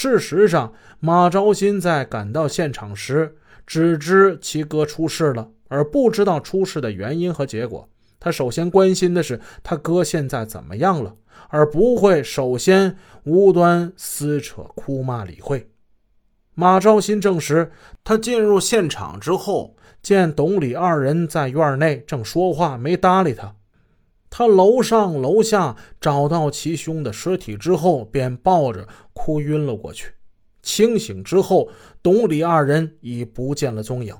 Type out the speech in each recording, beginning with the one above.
事实上，马昭新在赶到现场时，只知其哥出事了，而不知道出事的原因和结果。他首先关心的是他哥现在怎么样了，而不会首先无端撕扯、哭骂李慧。马昭新证实，他进入现场之后，见董李二人在院内正说话，没搭理他。他楼上楼下找到其兄的尸体之后，便抱着哭晕了过去。清醒之后，董李二人已不见了踪影。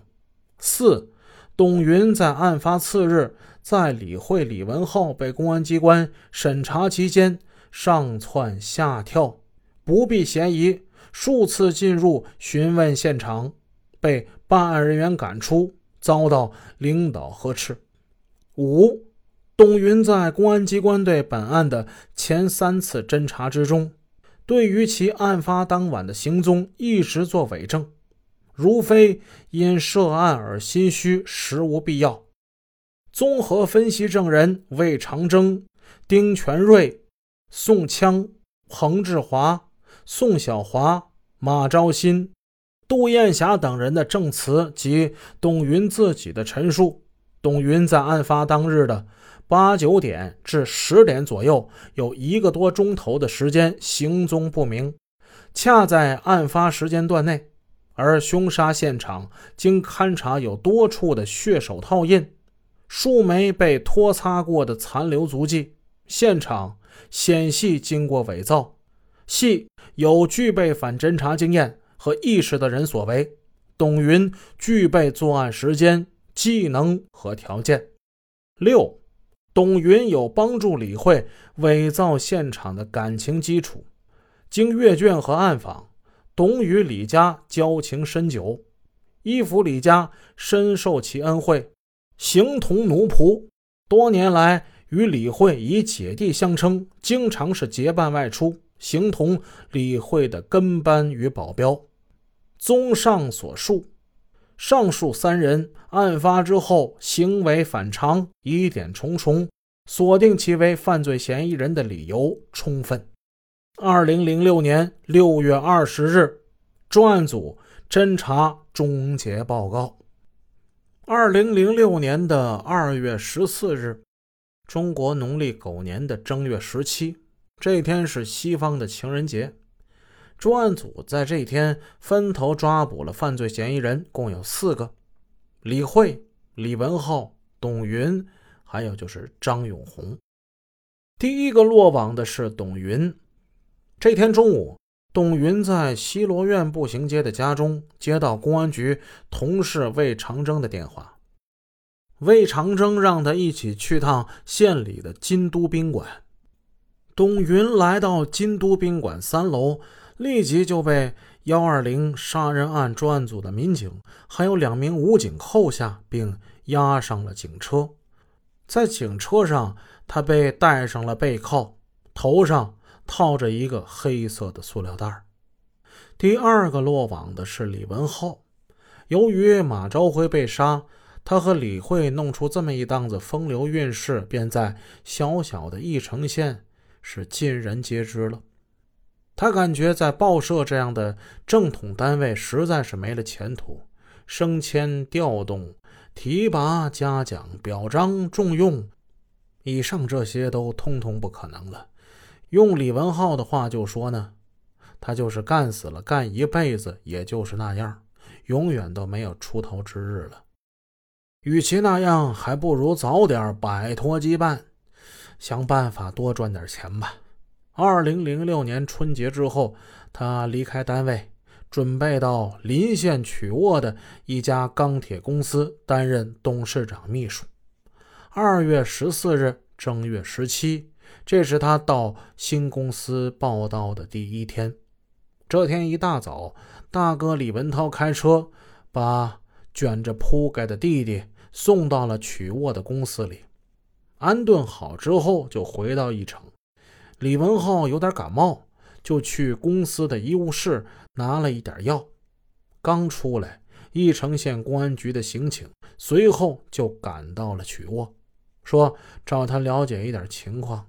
四，董云在案发次日，在理会、李文浩被公安机关审查期间，上窜下跳，不避嫌疑，数次进入询问现场，被办案人员赶出，遭到领导呵斥。五。董云在公安机关对本案的前三次侦查之中，对于其案发当晚的行踪一直作伪证，如非因涉案而心虚，实无必要。综合分析证人魏长征、丁全瑞、宋枪、彭志华、宋小华、马昭新、杜艳霞等人的证词及董云自己的陈述，董云在案发当日的。八九点至十点左右，有一个多钟头的时间行踪不明，恰在案发时间段内。而凶杀现场经勘查，有多处的血手套印，数枚被拖擦过的残留足迹。现场显系经过伪造，系有具备反侦查经验和意识的人所为。董云具备作案时间、技能和条件。六。董云有帮助李慧伪造现场的感情基础。经阅卷和暗访，董与李家交情深久，依附李家深受其恩惠，形同奴仆。多年来与李慧以姐弟相称，经常是结伴外出，形同李慧的跟班与保镖。综上所述。上述三人案发之后行为反常，疑点重重，锁定其为犯罪嫌疑人的理由充分。二零零六年六月二十日，专案组侦查终结报告。二零零六年的二月十四日，中国农历狗年的正月十七，这天是西方的情人节。专案组在这一天分头抓捕了犯罪嫌疑人，共有四个：李慧、李文浩、董云，还有就是张永红。第一个落网的是董云。这天中午，董云在西罗苑步行街的家中接到公安局同事魏长征的电话，魏长征让他一起去趟县里的金都宾馆。董云来到金都宾馆三楼。立即就被幺二零杀人案专案组的民警还有两名武警扣下，并押上了警车。在警车上，他被戴上了背靠，头上套着一个黑色的塑料袋。第二个落网的是李文浩。由于马昭辉被杀，他和李慧弄出这么一档子风流韵事，便在小小的义城县是尽人皆知了。他感觉在报社这样的正统单位实在是没了前途，升迁、调动、提拔、嘉奖、表彰、重用，以上这些都通通不可能了。用李文浩的话就说呢，他就是干死了，干一辈子也就是那样，永远都没有出头之日了。与其那样，还不如早点摆脱羁绊，想办法多赚点钱吧。二零零六年春节之后，他离开单位，准备到临县曲沃的一家钢铁公司担任董事长秘书。二月十四日，正月十七，这是他到新公司报道的第一天。这天一大早，大哥李文涛开车把卷着铺盖的弟弟送到了曲沃的公司里，安顿好之后，就回到一城。李文浩有点感冒，就去公司的医务室拿了一点药。刚出来，义城县公安局的刑警随后就赶到了曲沃，说找他了解一点情况。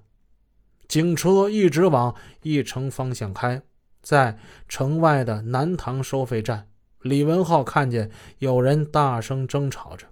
警车一直往义城方向开，在城外的南塘收费站，李文浩看见有人大声争吵着。